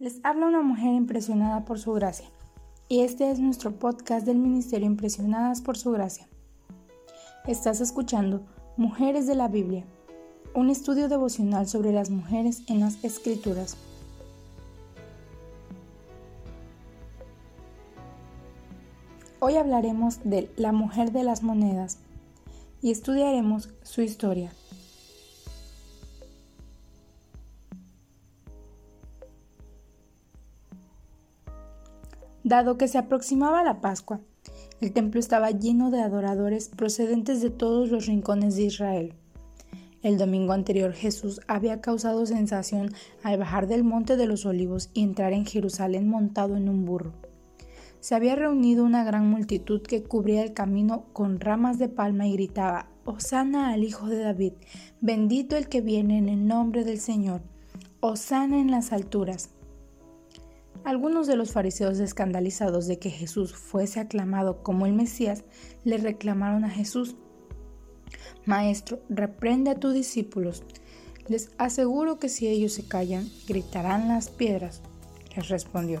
Les habla una mujer impresionada por su gracia. Y este es nuestro podcast del Ministerio Impresionadas por su gracia. Estás escuchando Mujeres de la Biblia, un estudio devocional sobre las mujeres en las Escrituras. Hoy hablaremos de la mujer de las monedas y estudiaremos su historia. Dado que se aproximaba la Pascua, el templo estaba lleno de adoradores procedentes de todos los rincones de Israel. El domingo anterior Jesús había causado sensación al bajar del monte de los olivos y entrar en Jerusalén montado en un burro. Se había reunido una gran multitud que cubría el camino con ramas de palma y gritaba, Osana al Hijo de David, bendito el que viene en el nombre del Señor, Osana en las alturas. Algunos de los fariseos escandalizados de que Jesús fuese aclamado como el Mesías le reclamaron a Jesús, Maestro, reprende a tus discípulos. Les aseguro que si ellos se callan, gritarán las piedras. Les respondió.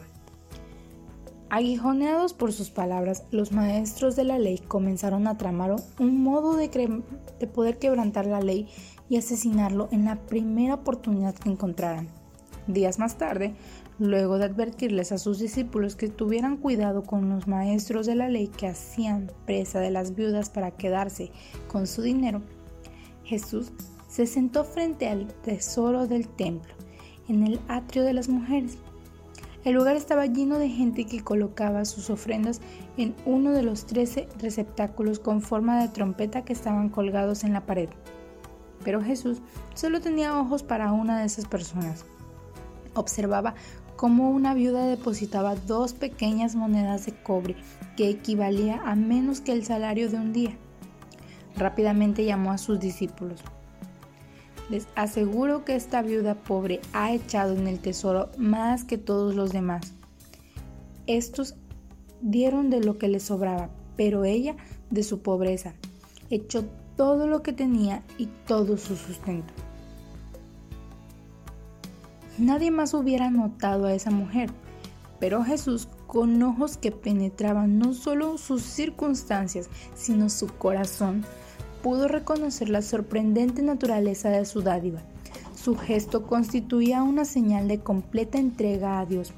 Aguijoneados por sus palabras, los maestros de la ley comenzaron a tramar un modo de, de poder quebrantar la ley y asesinarlo en la primera oportunidad que encontraran. Días más tarde, luego de advertirles a sus discípulos que tuvieran cuidado con los maestros de la ley que hacían presa de las viudas para quedarse con su dinero, Jesús se sentó frente al tesoro del templo, en el atrio de las mujeres. El lugar estaba lleno de gente que colocaba sus ofrendas en uno de los trece receptáculos con forma de trompeta que estaban colgados en la pared. Pero Jesús solo tenía ojos para una de esas personas. Observaba cómo una viuda depositaba dos pequeñas monedas de cobre que equivalía a menos que el salario de un día. Rápidamente llamó a sus discípulos. Les aseguro que esta viuda pobre ha echado en el tesoro más que todos los demás. Estos dieron de lo que les sobraba, pero ella de su pobreza. Echó todo lo que tenía y todo su sustento. Nadie más hubiera notado a esa mujer, pero Jesús, con ojos que penetraban no solo sus circunstancias, sino su corazón, pudo reconocer la sorprendente naturaleza de su dádiva. Su gesto constituía una señal de completa entrega a Dios.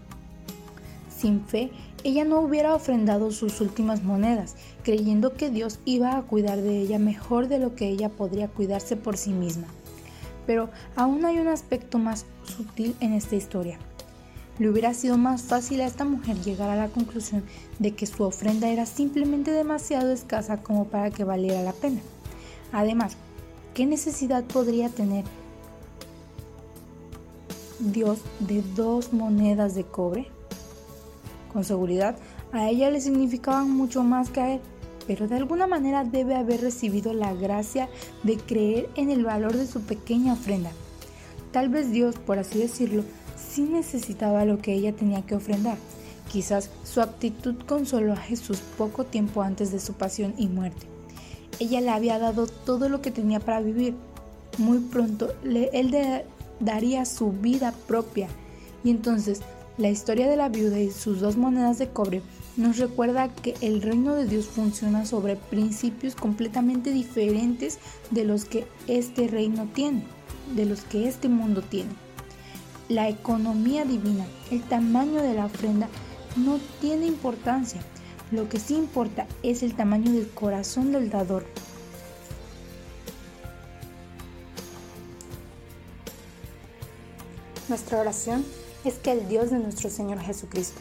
Sin fe, ella no hubiera ofrendado sus últimas monedas, creyendo que Dios iba a cuidar de ella mejor de lo que ella podría cuidarse por sí misma. Pero aún hay un aspecto más sutil en esta historia. Le hubiera sido más fácil a esta mujer llegar a la conclusión de que su ofrenda era simplemente demasiado escasa como para que valiera la pena. Además, ¿qué necesidad podría tener Dios de dos monedas de cobre? Con seguridad, a ella le significaban mucho más que a él pero de alguna manera debe haber recibido la gracia de creer en el valor de su pequeña ofrenda. Tal vez Dios, por así decirlo, sí necesitaba lo que ella tenía que ofrendar. Quizás su actitud consoló a Jesús poco tiempo antes de su pasión y muerte. Ella le había dado todo lo que tenía para vivir. Muy pronto él daría su vida propia. Y entonces la historia de la viuda y sus dos monedas de cobre nos recuerda que el reino de Dios funciona sobre principios completamente diferentes de los que este reino tiene, de los que este mundo tiene. La economía divina, el tamaño de la ofrenda, no tiene importancia. Lo que sí importa es el tamaño del corazón del dador. Nuestra oración es que el Dios de nuestro Señor Jesucristo